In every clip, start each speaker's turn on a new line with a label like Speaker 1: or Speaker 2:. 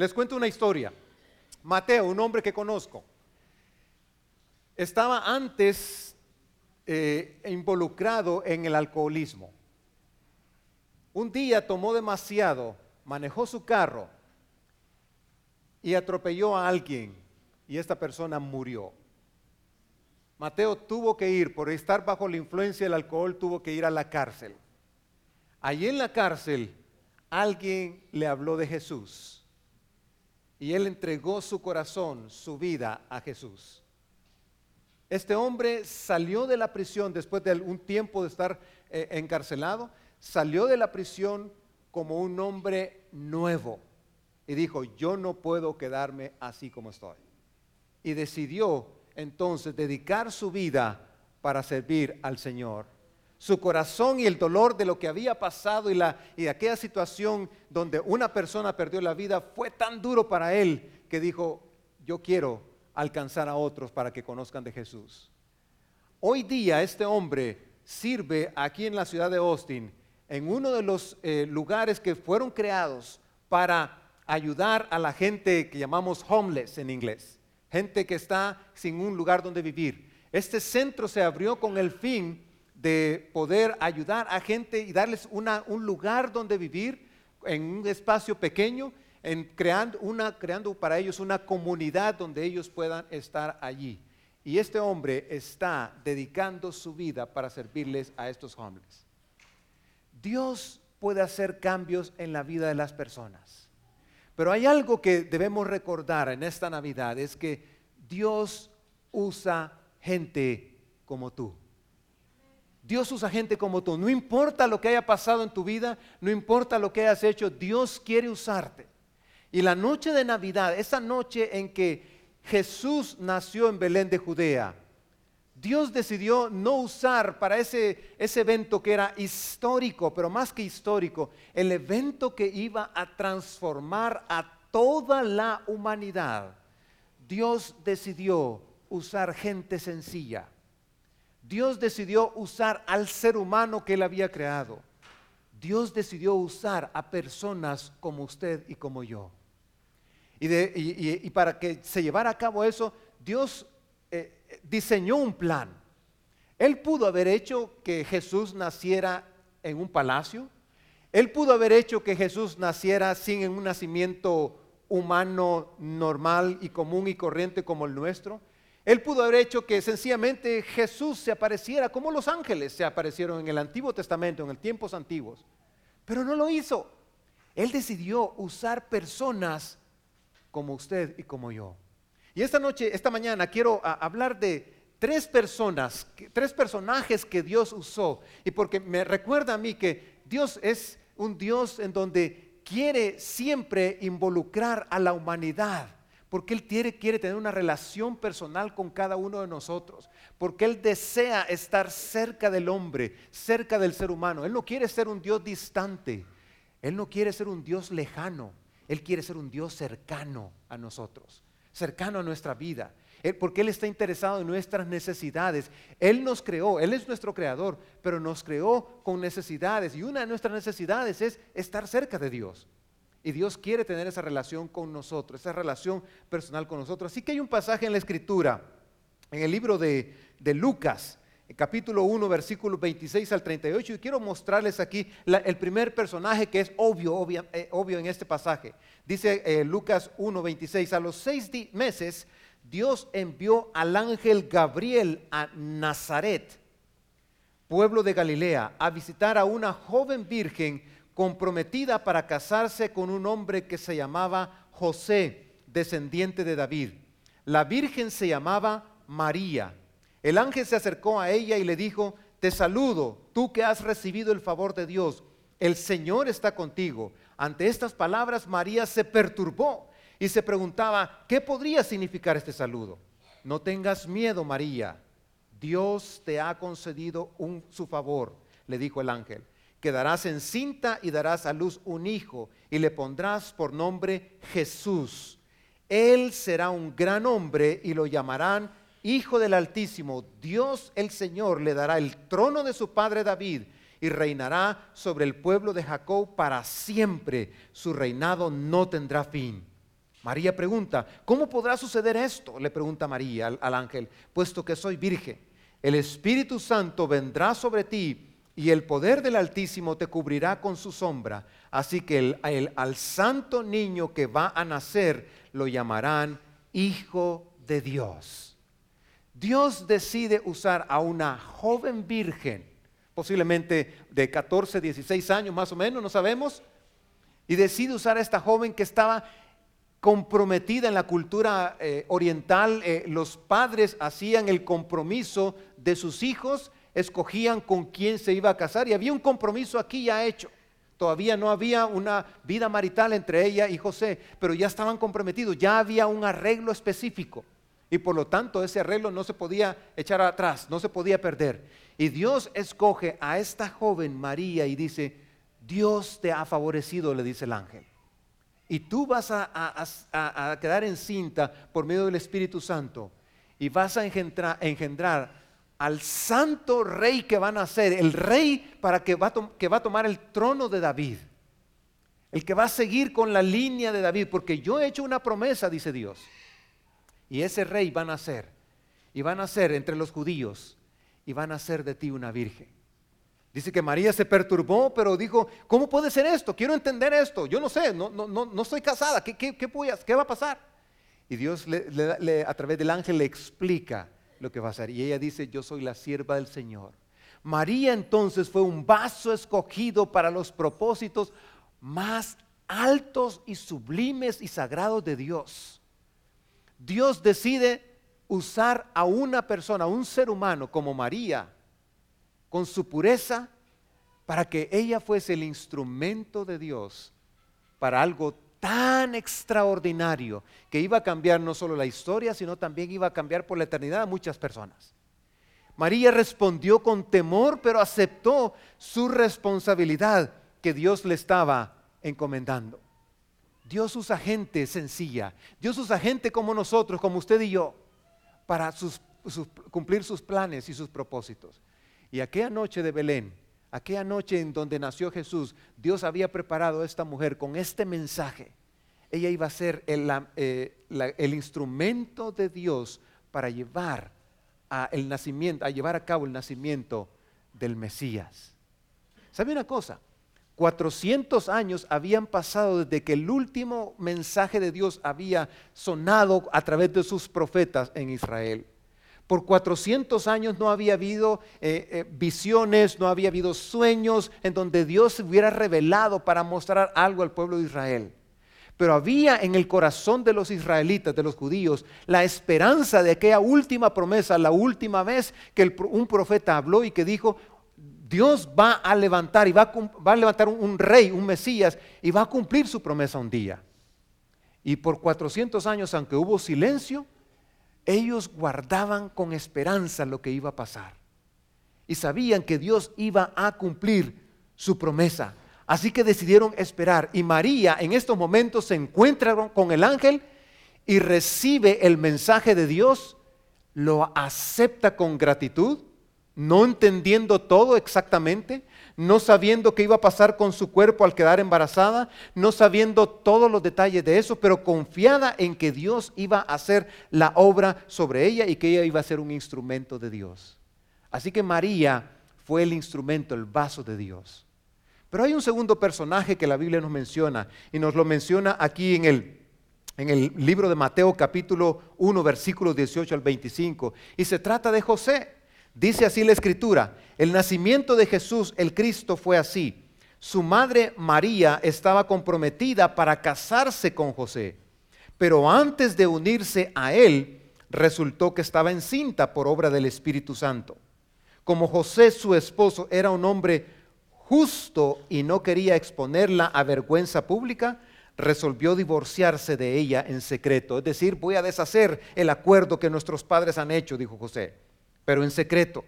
Speaker 1: Les cuento una historia. Mateo, un hombre que conozco, estaba antes eh, involucrado en el alcoholismo. Un día tomó demasiado, manejó su carro y atropelló a alguien y esta persona murió. Mateo tuvo que ir, por estar bajo la influencia del alcohol, tuvo que ir a la cárcel. Allí en la cárcel alguien le habló de Jesús y él entregó su corazón, su vida a Jesús. Este hombre salió de la prisión después de un tiempo de estar eh, encarcelado, salió de la prisión como un hombre nuevo y dijo, yo no puedo quedarme así como estoy. Y decidió entonces dedicar su vida para servir al Señor. Su corazón y el dolor de lo que había pasado y, la, y aquella situación donde una persona perdió la vida fue tan duro para él que dijo, yo quiero alcanzar a otros para que conozcan de Jesús. Hoy día este hombre sirve aquí en la ciudad de Austin, en uno de los eh, lugares que fueron creados para ayudar a la gente que llamamos homeless en inglés gente que está sin un lugar donde vivir. Este centro se abrió con el fin de poder ayudar a gente y darles un lugar donde vivir en un espacio pequeño, en creando, una, creando para ellos una comunidad donde ellos puedan estar allí. Y este hombre está dedicando su vida para servirles a estos hombres. Dios puede hacer cambios en la vida de las personas. Pero hay algo que debemos recordar en esta Navidad, es que Dios usa gente como tú. Dios usa gente como tú. No importa lo que haya pasado en tu vida, no importa lo que hayas hecho, Dios quiere usarte. Y la noche de Navidad, esa noche en que Jesús nació en Belén de Judea, Dios decidió no usar para ese, ese evento que era histórico, pero más que histórico, el evento que iba a transformar a toda la humanidad. Dios decidió usar gente sencilla. Dios decidió usar al ser humano que él había creado. Dios decidió usar a personas como usted y como yo. Y, para que se llevara a cabo eso, Dios eh, diseñó un plan. Él pudo haber hecho que Jesús naciera en un palacio. Él pudo haber hecho que Jesús naciera sin un nacimiento humano normal y común y corriente como el nuestro. Él pudo haber hecho que sencillamente Jesús se apareciera como los ángeles se aparecieron en el Antiguo Testamento, en los tiempos antiguos. Pero no lo hizo. Él decidió usar personas como usted y como yo. Y esta noche, esta mañana, quiero ah, hablar de tres personas, tres personajes que Dios usó. Y porque me recuerda a mí que Dios es un Dios en donde quiere siempre involucrar a la humanidad. Porque Él quiere, tener una relación personal con cada uno de nosotros. Porque Él desea estar cerca del hombre, cerca del ser humano. Él no quiere ser un Dios distante. Él no quiere ser un Dios lejano. Él quiere ser un Dios cercano a nosotros cercano a nuestra vida, porque Él está interesado en nuestras necesidades. Él nos creó, Él es nuestro creador, pero nos creó con necesidades y una de nuestras necesidades es estar cerca de Dios. Y Dios quiere tener esa relación con nosotros, esa relación personal con nosotros. Así que hay un pasaje en la Escritura, en el libro de, Lucas, capítulo 1, versículo 26 al 38, y quiero mostrarles aquí el primer personaje que es obvio, eh, obvio, en este pasaje. Dice eh, Lucas 1, 26, a los seis meses Dios envió al ángel Gabriel a Nazaret, pueblo de Galilea, a visitar a una joven virgen comprometida para casarse con un hombre que se llamaba José, descendiente de David. La virgen se llamaba María. El ángel se acercó a ella y le dijo, te saludo, tú que has recibido el favor de Dios, el Señor está contigo. Ante estas palabras María se perturbó y se preguntaba, ¿qué podría significar este saludo? No tengas miedo, María, Dios te ha concedido su favor, le dijo el ángel. Quedarás encinta y darás a luz un hijo y le pondrás por nombre Jesús. Él será un gran hombre y lo llamarán Hijo del Altísimo. Dios el Señor le dará el trono de su padre David y reinará sobre el pueblo de Jacob para siempre. Su reinado no tendrá fin. María pregunta, ¿cómo podrá suceder esto? Le pregunta María al, al ángel, puesto que soy virgen. El Espíritu Santo vendrá sobre ti y el poder del Altísimo te cubrirá con su sombra. Así que el, al santo niño que va a nacer lo llamarán Hijo de Dios. Dios decide usar a una joven virgen, posiblemente de 14, 16 años más o menos, no sabemos, y decide usar a esta joven que estaba comprometida en la cultura eh, oriental. Eh, los padres hacían el compromiso de sus hijos escogían con quién se iba a casar y había un compromiso aquí ya hecho. Todavía no había una vida marital entre ella y José, pero ya estaban comprometidos, ya había un arreglo específico. Y por lo tanto ese arreglo no se podía echar atrás, no se podía perder. Y Dios escoge a esta joven María y dice, Dios te ha favorecido, le dice el ángel. Y tú vas a, a quedar encinta por medio del Espíritu Santo y vas a engendrar al santo rey que van a ser, el rey para que va, a tomar el trono de David, el que va a seguir con la línea de David, porque yo he hecho una promesa, dice Dios, y ese rey va a nacer, y va a nacer entre los judíos, y va a nacer de ti una virgen. Dice que María se perturbó, pero dijo, ¿cómo puede ser esto? Quiero entender esto. Yo no sé, no, no, no, no estoy casada. ¿Qué, qué, qué, qué va a pasar? Y Dios le, a través del ángel le explica lo que va. Y ella dice, yo soy la sierva del Señor. María entonces fue un vaso escogido para los propósitos más altos y sublimes y sagrados de Dios. Dios decide usar a una persona, a un ser humano como María, con su pureza, para que ella fuese el instrumento de Dios para algo tan extraordinario que iba a cambiar no solo la historia, sino también iba a cambiar por la eternidad a muchas personas. María respondió con temor, pero aceptó su responsabilidad que Dios le estaba encomendando. Dios usa gente sencilla, Dios usa gente como nosotros, como usted y yo, para cumplir sus planes y sus propósitos. Y aquella noche de Belén, aquella noche en donde nació Jesús, Dios había preparado a esta mujer con este mensaje. Ella iba a ser el, eh, instrumento de Dios para llevar a, el nacimiento, a llevar a cabo el nacimiento del Mesías. ¿Sabe una cosa? 400 años habían pasado desde que el último mensaje de Dios había sonado a través de sus profetas en Israel. Por 400 años no había habido eh, eh, visiones, no había habido sueños en donde Dios se hubiera revelado para mostrar algo al pueblo de Israel. Pero había en el corazón de los israelitas, de los judíos, la esperanza de aquella última promesa, la última vez que un profeta habló y que dijo, Dios va a levantar y va a, va a levantar un, rey, un Mesías, y va a cumplir su promesa un día. Y por 400 años, aunque hubo silencio, ellos guardaban con esperanza lo que iba a pasar. Y sabían que Dios iba a cumplir su promesa. Así que decidieron esperar. Y María en estos momentos se encuentra con el ángel y recibe el mensaje de Dios, lo acepta con gratitud, no entendiendo todo exactamente, no sabiendo qué iba a pasar con su cuerpo al quedar embarazada, no sabiendo todos los detalles de eso, pero confiada en que Dios iba a hacer la obra sobre ella y que ella iba a ser un instrumento de Dios. Así que María fue el instrumento, el vaso de Dios. Pero hay un segundo personaje que la Biblia nos menciona y nos lo menciona aquí en el, en el libro de Mateo capítulo 1 versículos 18 al 25 y se trata de José. Dice así la escritura, el nacimiento de Jesús, el Cristo, fue así. Su madre María estaba comprometida para casarse con José, pero antes de unirse a él, resultó que estaba encinta por obra del Espíritu Santo. Como José, su esposo, era un hombre justo y no quería exponerla a vergüenza pública, resolvió divorciarse de ella en secreto. Es decir, voy a deshacer el acuerdo que nuestros padres han hecho, dijo José pero en secreto.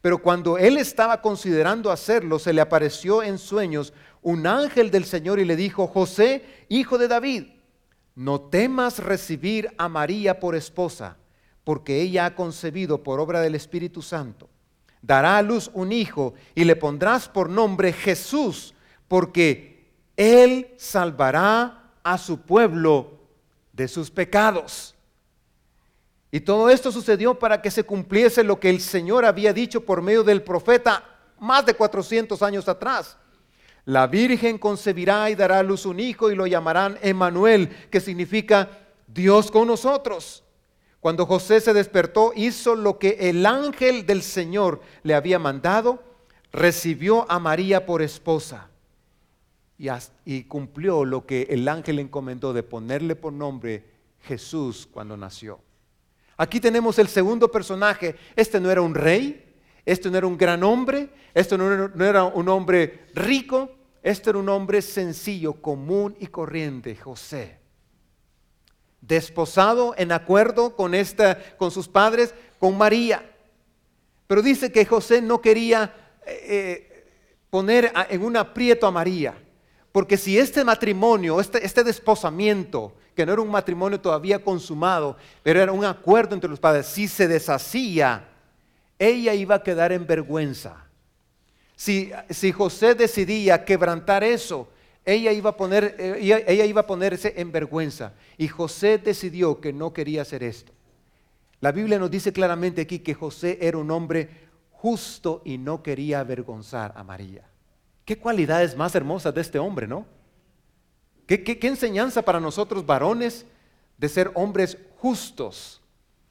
Speaker 1: Pero cuando él estaba considerando hacerlo, se le apareció en sueños un ángel del Señor y le dijo, José, hijo de David, no temas recibir a María por esposa, porque ella ha concebido por obra del Espíritu Santo. Dará a luz un hijo y le pondrás por nombre Jesús, porque él salvará a su pueblo de sus pecados. Y todo esto sucedió para que se cumpliese lo que el Señor había dicho por medio del profeta más de 400 años atrás. La Virgen concebirá y dará a luz un hijo y lo llamarán Emanuel, que significa Dios con nosotros. Cuando José se despertó, hizo lo que el ángel del Señor le había mandado, recibió a María por esposa y, cumplió lo que el ángel encomendó de ponerle por nombre Jesús cuando nació. Aquí tenemos el segundo personaje. Este no era un rey, este no era un gran hombre, este no era, un hombre rico, este era un hombre sencillo, común y corriente, José desposado en acuerdo con, esta, con sus padres, con María. Pero dice que José no quería eh, eh, poner en un aprieto a María, porque si este matrimonio, este, este desposamiento, que no era un matrimonio todavía consumado, pero era un acuerdo entre los padres, si se deshacía, ella iba a quedar en vergüenza. Si, si José decidía quebrantar eso, ella iba, a poner, eh, ella, iba a ponerse en vergüenza. Y José decidió que no quería hacer esto. La Biblia nos dice claramente aquí que José era un hombre justo y no quería avergonzar a María. Qué cualidades más hermosas de este hombre, ¿no? ¿Qué, enseñanza para nosotros varones de ser hombres justos,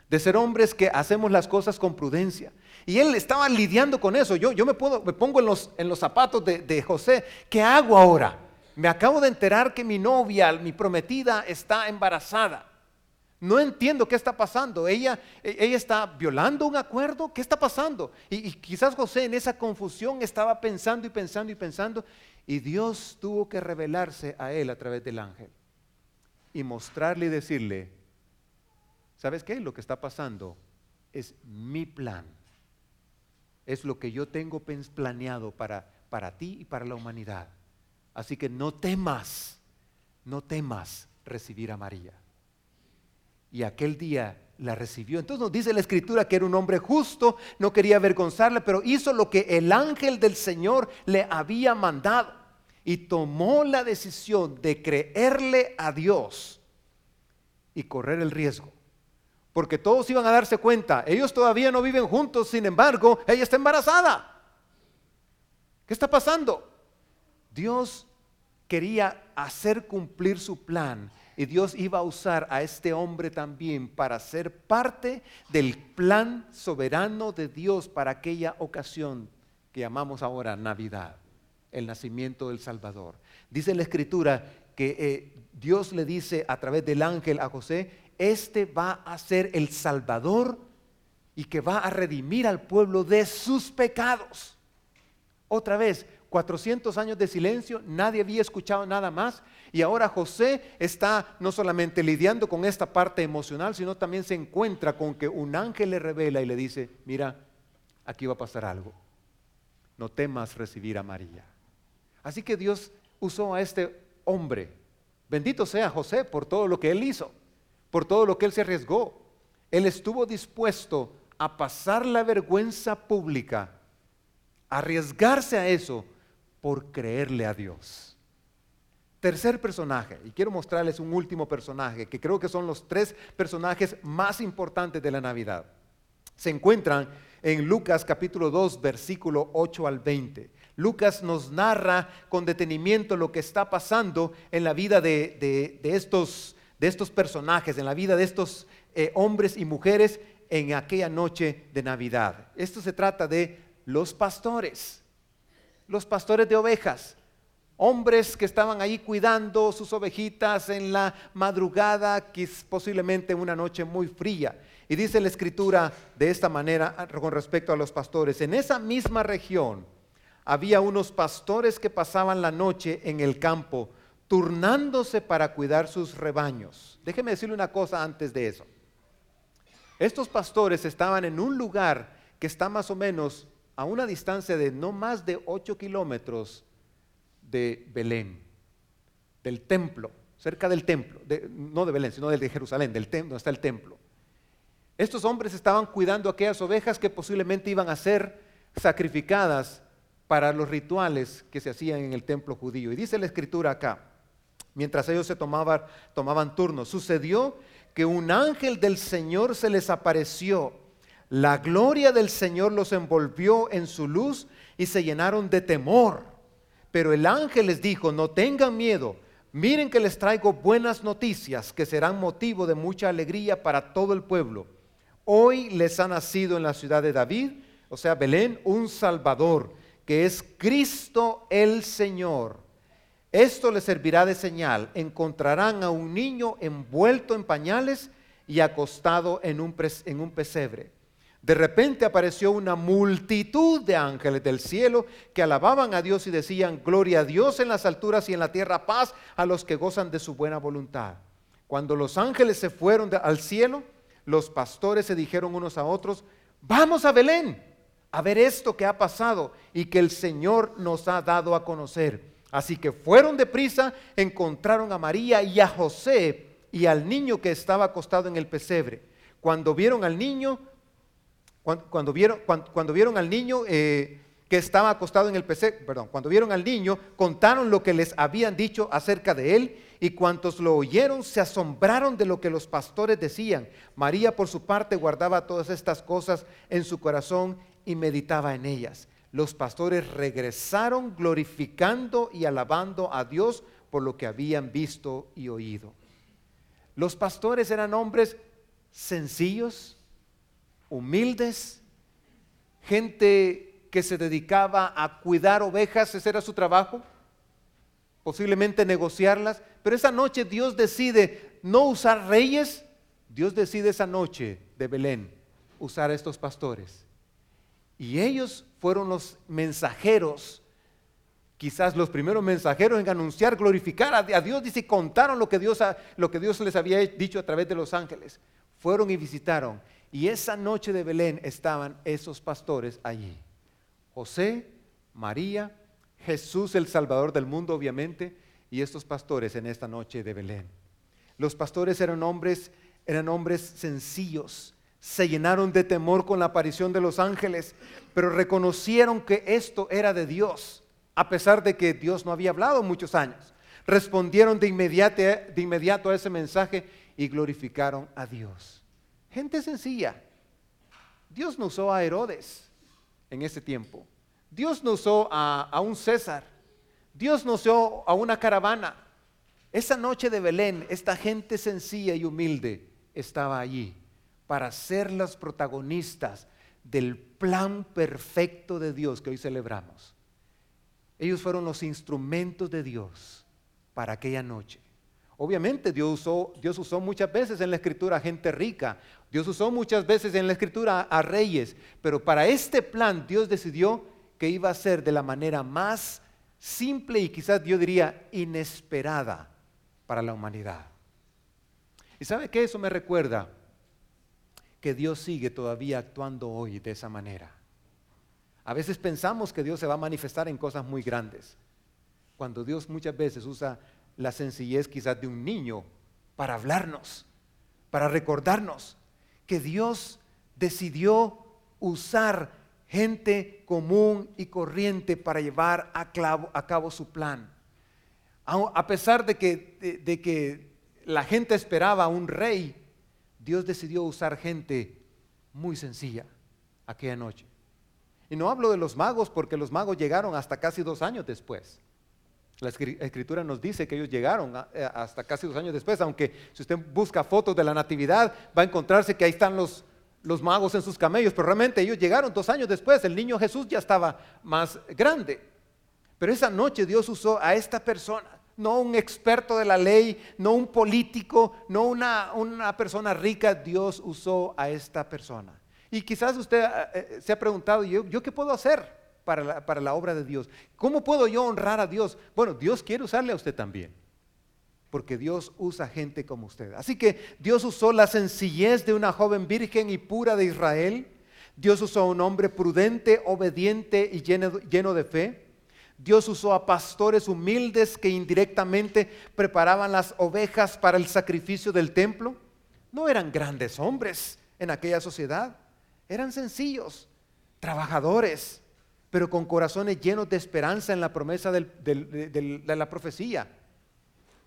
Speaker 1: de ser hombres que hacemos las cosas con prudencia. Y él estaba lidiando con eso. Yo, yo me, puedo, me pongo en los, en los zapatos de, de José. ¿Qué hago ahora? me acabo de enterar que mi novia, mi prometida, está embarazada. No entiendo qué está pasando. Ella, e, ella está violando un acuerdo. ¿Qué está pasando? Y, quizás José en esa confusión estaba pensando y pensando y pensando. Y Dios tuvo que revelarse a él a través del ángel. Y mostrarle y decirle, ¿sabes qué? Lo que está pasando es mi plan. Es lo que yo tengo planeado para, para ti y para la humanidad. Así que no temas, no temas recibir a María. Y aquel día la recibió. Entonces nos dice la escritura que era un hombre justo, no quería avergonzarle, pero hizo lo que el ángel del Señor le había mandado y tomó la decisión de creerle a Dios y correr el riesgo. Porque todos iban a darse cuenta, ellos todavía no viven juntos, sin embargo, ella está embarazada. ¿Qué está pasando? Dios quería hacer cumplir su plan y Dios iba a usar a este hombre también para ser parte del plan soberano de Dios para aquella ocasión que llamamos ahora Navidad, el nacimiento del Salvador. Dice la Escritura que eh, Dios le dice a través del ángel a José, este va a ser el Salvador y que va a redimir al pueblo de sus pecados. Otra vez, 400 años de silencio, nadie había escuchado nada más. Y ahora José está no solamente lidiando con esta parte emocional, sino también se encuentra con que un ángel le revela y le dice, mira, aquí va a pasar algo. No temas recibir a María. Así que Dios usó a este hombre. Bendito sea José por todo lo que él hizo, por todo lo que él se arriesgó. Él estuvo dispuesto a pasar la vergüenza pública, arriesgarse a eso por creerle a Dios. Tercer personaje, y quiero mostrarles un último personaje, que creo que son los tres personajes más importantes de la Navidad. Se encuentran en Lucas capítulo 2, versículo 8 al 20. Lucas nos narra con detenimiento lo que está pasando en la vida de, estos, de estos, personajes, en la vida de estos eh, hombres y mujeres en aquella noche de Navidad. Esto se trata de los pastores los pastores de ovejas, hombres que estaban ahí cuidando sus ovejitas en la madrugada, que es posiblemente una noche muy fría. Y dice la escritura de esta manera ah, con respecto a los pastores. En esa misma región había unos pastores que pasaban la noche en el campo, turnándose para cuidar sus rebaños. Déjeme decirle una cosa antes de eso. Estos pastores estaban en un lugar que está más o menos a una distancia de no más de 8 kilómetros de Belén, del templo, cerca del templo, no de Belén, sino de Jerusalén, del templo, donde está el templo. Estos hombres estaban cuidando aquellas ovejas que posiblemente iban a ser sacrificadas para los rituales que se hacían en el templo judío. Y dice la escritura acá, mientras ellos se tomaban, tomaban turno. Sucedió que un ángel del Señor se les apareció. La gloria del Señor los envolvió en su luz y se llenaron de temor. Pero el ángel les dijo, no tengan miedo, miren que les traigo buenas noticias que serán motivo de mucha alegría para todo el pueblo. Hoy les ha nacido en la ciudad de David, o sea, Belén, un Salvador, que es Cristo el Señor. Esto les servirá de señal. Encontrarán a un niño envuelto en pañales y acostado en un, en un pesebre. De repente apareció una multitud de ángeles del cielo que alababan a Dios y decían, gloria a Dios en las alturas y en la tierra paz a los que gozan de su buena voluntad. Cuando los ángeles se fueron al cielo, los pastores se dijeron unos a otros, vamos a Belén a ver esto que ha pasado y que el Señor nos ha dado a conocer. Así que fueron deprisa, encontraron a María y a José y al niño que estaba acostado en el pesebre. Cuando vieron al niño, cuando, vieron, cuando, vieron, al niño eh, que estaba acostado en el pesebre, perdón, cuando vieron al niño, contaron lo que les habían dicho acerca de él y cuantos lo oyeron se asombraron de lo que los pastores decían. María por su parte guardaba todas estas cosas en su corazón y meditaba en ellas. Los pastores regresaron glorificando y alabando a Dios por lo que habían visto y oído. Los pastores eran hombres sencillos, humildes, gente que se dedicaba a cuidar ovejas, ese era su trabajo, posiblemente negociarlas, pero esa noche Dios decide no usar reyes, Dios decide esa noche de Belén usar a estos pastores. Y ellos fueron los mensajeros, quizás los primeros mensajeros en anunciar, glorificar a Dios, dice, contaron lo que Dios, lo que Dios les había dicho a través de los ángeles. Fueron y visitaron. Y esa noche de Belén estaban esos pastores allí. José, María, Jesús el Salvador del mundo, obviamente, y estos pastores en esta noche de Belén. Los pastores eran hombres, eran hombres sencillos, se llenaron de temor con la aparición de los ángeles, pero reconocieron que esto era de Dios, a pesar de que Dios no había hablado muchos años. Respondieron de inmediato, de inmediato a ese mensaje y glorificaron a Dios. Gente sencilla. Dios no usó a Herodes en ese tiempo. Dios no usó a, un César. Dios no usó a una caravana. Esa noche de Belén, esta gente sencilla y humilde estaba allí para ser las protagonistas del plan perfecto de Dios que hoy celebramos. Ellos fueron los instrumentos de Dios para aquella noche. Obviamente Dios usó, Dios usó muchas veces en la escritura a gente rica, Dios usó muchas veces en la escritura a, reyes, pero para este plan Dios decidió que iba a ser de la manera más simple y quizás yo diría inesperada para la humanidad. ¿Y sabe qué? Eso me recuerda que Dios sigue todavía actuando hoy de esa manera. A veces pensamos que Dios se va a manifestar en cosas muy grandes, cuando Dios muchas veces usa la sencillez quizás de un niño para hablarnos, para recordarnos que Dios decidió usar gente común y corriente para llevar a, cabo su plan. A pesar de que, de que la gente esperaba a un rey, Dios decidió usar gente muy sencilla aquella noche. Y no hablo de los magos porque los magos llegaron hasta casi dos años después. La escritura nos dice que ellos llegaron eh, hasta casi dos años después, aunque si usted busca fotos de la natividad va a encontrarse que ahí están los, los magos en sus camellos, pero realmente ellos llegaron dos años después, el niño Jesús ya estaba más grande. Pero esa noche Dios usó a esta persona no un experto de la ley, no un político, no una, una persona rica, Dios usó a esta persona. Y quizás usted eh, eh, se ha preguntado, ¿yo, ¿yo qué puedo hacer para la, obra de Dios? ¿Cómo puedo yo honrar a Dios? Bueno, Dios quiere usarle a usted también porque Dios usa gente como usted. Así que Dios usó la sencillez de una joven virgen y pura de Israel. Dios usó a un hombre prudente, obediente y lleno de fe. Dios usó a pastores humildes que indirectamente preparaban las ovejas para el sacrificio del templo. No eran grandes hombres en aquella sociedad, eran sencillos, trabajadores, pero con corazones llenos de esperanza en la promesa de la profecía.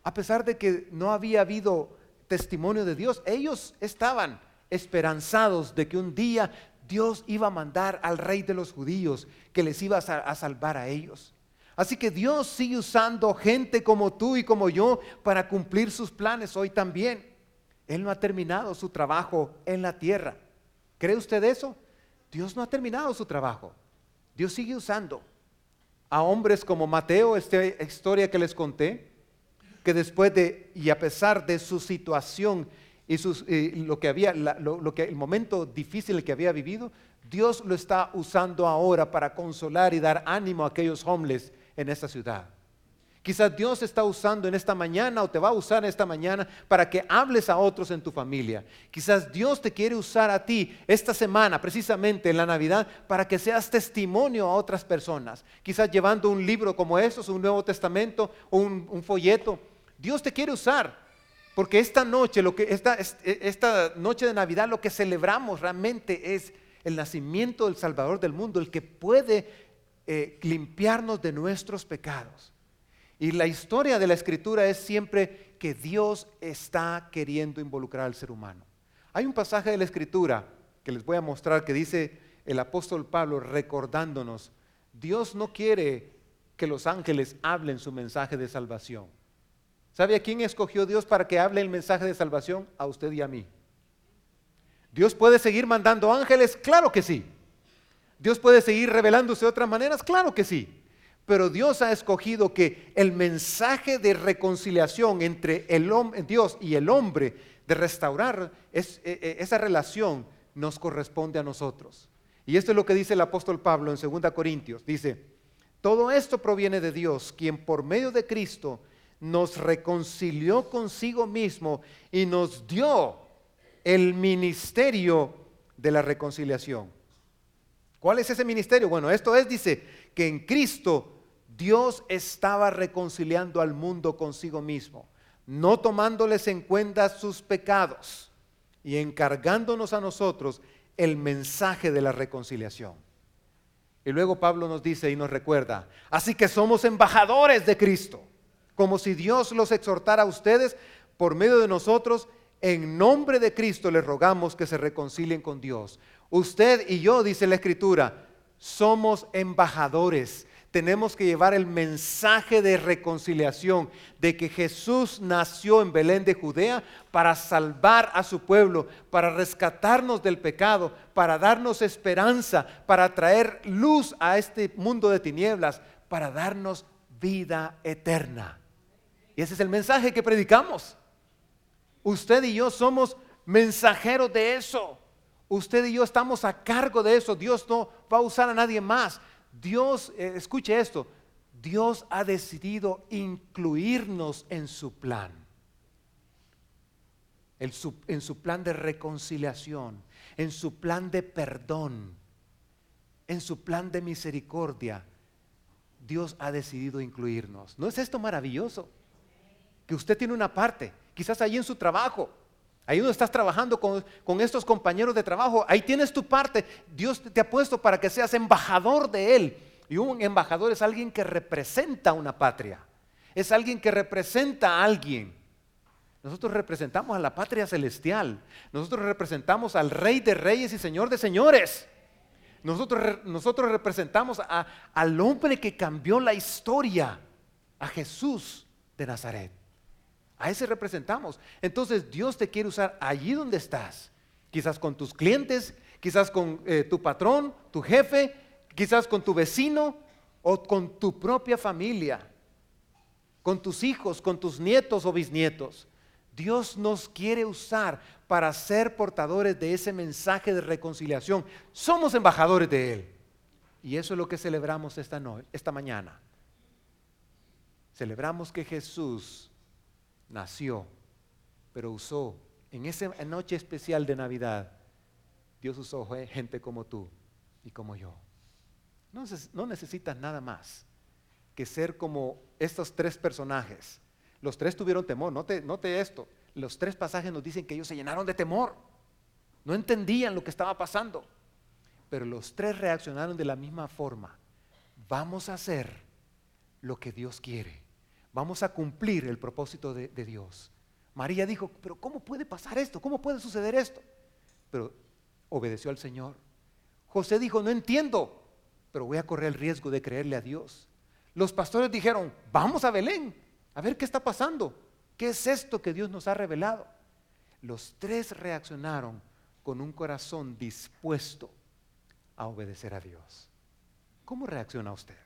Speaker 1: a pesar de que no había habido testimonio de Dios, ellos estaban esperanzados de que un día Dios iba a mandar al rey de los judíos que les iba a salvar a ellos. Así que Dios sigue usando gente como tú y como yo para cumplir sus planes hoy también. Él no ha terminado su trabajo en la tierra. ¿Cree usted eso? Dios no ha terminado su trabajo. Dios sigue usando a hombres como Mateo, esta historia que les conté, que después de, y a pesar de su situación y sus, lo que había, lo, que, el momento difícil que había vivido, Dios lo está usando ahora para consolar y dar ánimo a aquellos hombres en esta ciudad. Quizás Dios está usando en esta mañana o te va a usar en esta mañana para que hables a otros en tu familia. Quizás Dios te quiere usar a ti esta semana, precisamente en la Navidad, para que seas testimonio a otras personas. Quizás llevando un libro como estos, un Nuevo Testamento o un, folleto. Dios te quiere usar. Porque esta noche, lo que, esta, esta noche de Navidad, lo que celebramos realmente es el nacimiento del Salvador del mundo, el que puede eh, limpiarnos de nuestros pecados. Y la historia de la escritura es siempre que Dios está queriendo involucrar al ser humano. Hay un pasaje de la escritura que les voy a mostrar que dice el apóstol Pablo recordándonos, Dios no quiere que los ángeles hablen su mensaje de salvación. ¿Sabe a quién escogió Dios para que hable el mensaje de salvación? A usted y a mí. ¿Dios puede seguir mandando ángeles? Claro que sí. ¿Dios puede seguir revelándose de otras maneras? Claro que sí. Pero Dios ha escogido que el mensaje de reconciliación entre el Dios y el hombre, de restaurar e, e, esa relación, nos corresponde a nosotros. Y esto es lo que dice el apóstol Pablo en 2 Corintios. Dice, todo esto proviene de Dios, quien por medio de Cristo nos reconcilió consigo mismo y nos dio el ministerio de la reconciliación. ¿Cuál es ese ministerio? Bueno, esto es, dice, que en Cristo Dios estaba reconciliando al mundo consigo mismo, no tomándoles en cuenta sus pecados y encargándonos a nosotros el mensaje de la reconciliación. Y luego Pablo nos dice y nos recuerda, así que somos embajadores de Cristo, como si Dios los exhortara a ustedes por medio de nosotros, en nombre de Cristo les rogamos que se reconcilien con Dios. Usted y yo, dice la Escritura, somos embajadores tenemos que llevar el mensaje de reconciliación, de que Jesús nació en Belén de Judea para salvar a su pueblo, para rescatarnos del pecado, para darnos esperanza, para traer luz a este mundo de tinieblas, para darnos vida eterna. Y ese es el mensaje que predicamos. Usted y yo somos mensajeros de eso. Usted y yo estamos a cargo de eso. Dios no va a usar a nadie más. Dios, eh, escuche esto, Dios ha decidido incluirnos en su plan, en su plan de reconciliación, en su plan de perdón, en su plan de misericordia. Dios ha decidido incluirnos. ¿No es esto maravilloso? Que usted tiene una parte, quizás ahí en su trabajo, Ahí donde estás trabajando con, estos compañeros de trabajo, ahí tienes tu parte. Dios te ha puesto para que seas embajador de Él. Y un embajador es alguien que representa una patria. Es alguien que representa a alguien. Nosotros representamos a la patria celestial. Nosotros representamos al Rey de Reyes y Señor de Señores. Nosotros, nosotros representamos al hombre que cambió la historia, a Jesús de Nazaret. A ese representamos. Entonces Dios te quiere usar allí donde estás. Quizás con tus clientes, quizás con eh, tu patrón, tu jefe, quizás con tu vecino o con tu propia familia, con tus hijos, con tus nietos o bisnietos. Dios nos quiere usar para ser portadores de ese mensaje de reconciliación. Somos embajadores de Él. Y eso es lo que celebramos esta, esta mañana. Celebramos que Jesús nació, pero usó en esa noche especial de Navidad, Dios usó gente como tú y como yo. No, necesitas nada más que ser como estos tres personajes. Los tres tuvieron temor, note, note esto. Los tres pasajes nos dicen que ellos se llenaron de temor. No entendían lo que estaba pasando. Pero los tres reaccionaron de la misma forma. Vamos a hacer lo que Dios quiere vamos a cumplir el propósito de, Dios. María dijo, pero ¿cómo puede pasar esto? ¿Cómo puede suceder esto? Pero obedeció al Señor. José dijo, no entiendo, pero voy a correr el riesgo de creerle a Dios. Los pastores dijeron, vamos a Belén, a ver qué está pasando. ¿Qué es esto que Dios nos ha revelado? Los tres reaccionaron con un corazón dispuesto a obedecer a Dios. ¿Cómo reacciona usted?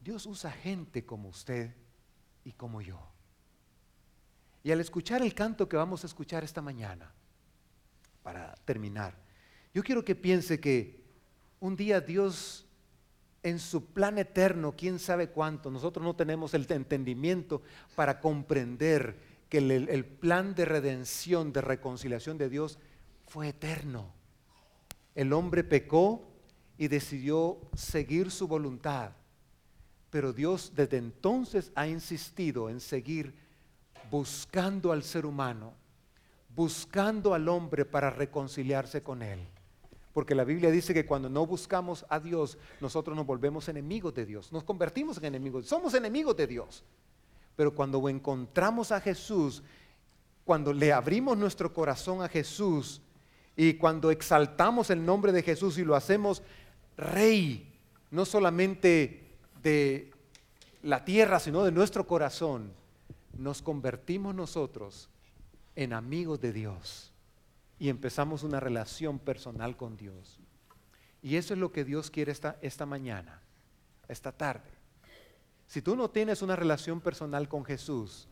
Speaker 1: Dios usa gente como usted y como yo. Y al escuchar el canto que vamos a escuchar esta mañana, para terminar, yo quiero que piense que un día Dios en su plan eterno, quién sabe cuánto, nosotros no tenemos el entendimiento para comprender que el, plan de redención, de reconciliación de Dios fue eterno. El hombre pecó y decidió seguir su voluntad, pero Dios desde entonces ha insistido en seguir buscando al ser humano, buscando al hombre para reconciliarse con él. Porque la Biblia dice que cuando no buscamos a Dios, nosotros nos volvemos enemigos de Dios, nos convertimos en enemigos, somos enemigos de Dios. Pero cuando encontramos a Jesús, cuando le abrimos nuestro corazón a Jesús y cuando exaltamos el nombre de Jesús y lo hacemos rey, no solamente de la tierra, sino de nuestro corazón, nos convertimos nosotros en amigos de Dios y empezamos una relación personal con Dios. Y eso es lo que Dios quiere esta, esta mañana, esta tarde. Si tú no tienes una relación personal con Jesús,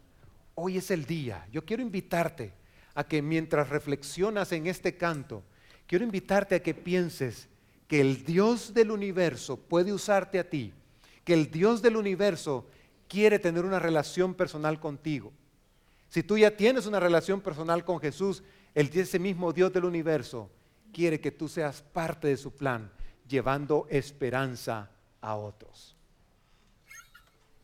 Speaker 1: hoy es el día. Yo quiero invitarte a que mientras reflexionas en este canto, quiero invitarte a que pienses que el Dios del universo puede usarte a ti, que el Dios del universo quiere tener una relación personal contigo. Si tú ya tienes una relación personal con Jesús, el, ese mismo Dios del universo quiere que tú seas parte de su plan, llevando esperanza a otros.